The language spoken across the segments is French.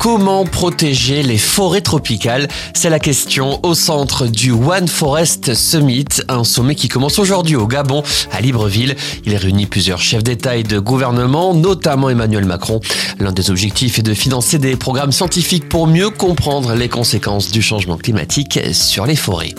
Comment protéger les forêts tropicales? C'est la question au centre du One Forest Summit, un sommet qui commence aujourd'hui au Gabon, à Libreville. Il réunit plusieurs chefs d'État et de gouvernement, notamment Emmanuel Macron. L'un des objectifs est de financer des programmes scientifiques pour mieux comprendre les conséquences du changement climatique sur les forêts.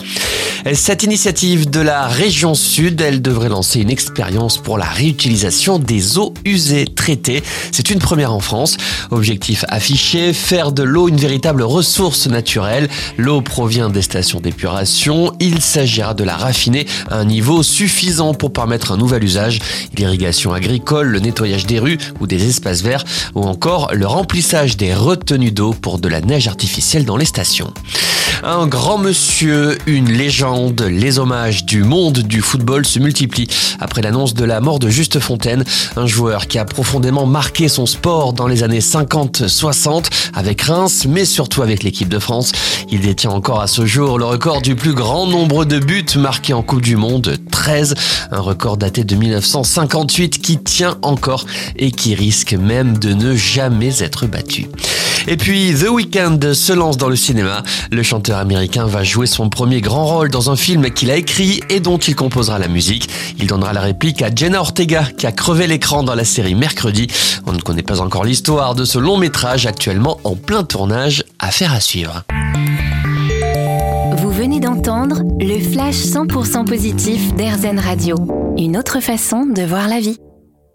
Cette initiative de la région sud, elle devrait lancer une expérience pour la réutilisation des eaux usées traitées. C'est une première en France. Objectif affiché, faire de l'eau une véritable ressource naturelle. L'eau provient des stations d'épuration. Il s'agira de la raffiner à un niveau suffisant pour permettre un nouvel usage. L'irrigation agricole, le nettoyage des rues ou des espaces verts ou encore le remplissage des retenues d'eau pour de la neige artificielle dans les stations. Un grand monsieur, une légende, les hommages du monde du football se multiplient après l'annonce de la mort de Juste Fontaine, un joueur qui a profondément marqué son sport dans les années 50-60 avec Reims, mais surtout avec l'équipe de France. Il détient encore à ce jour le record du plus grand nombre de buts marqués en Coupe du Monde, 13, un record daté de 1958 qui tient encore et qui risque même de ne jamais être battu. Et puis The Weeknd se lance dans le cinéma. Le chanteur américain va jouer son premier grand rôle dans un film qu'il a écrit et dont il composera la musique. Il donnera la réplique à Jenna Ortega qui a crevé l'écran dans la série Mercredi. On ne connaît pas encore l'histoire de ce long métrage actuellement en plein tournage. Affaire à suivre. Vous venez d'entendre le flash 100% positif d'Airzen Radio. Une autre façon de voir la vie.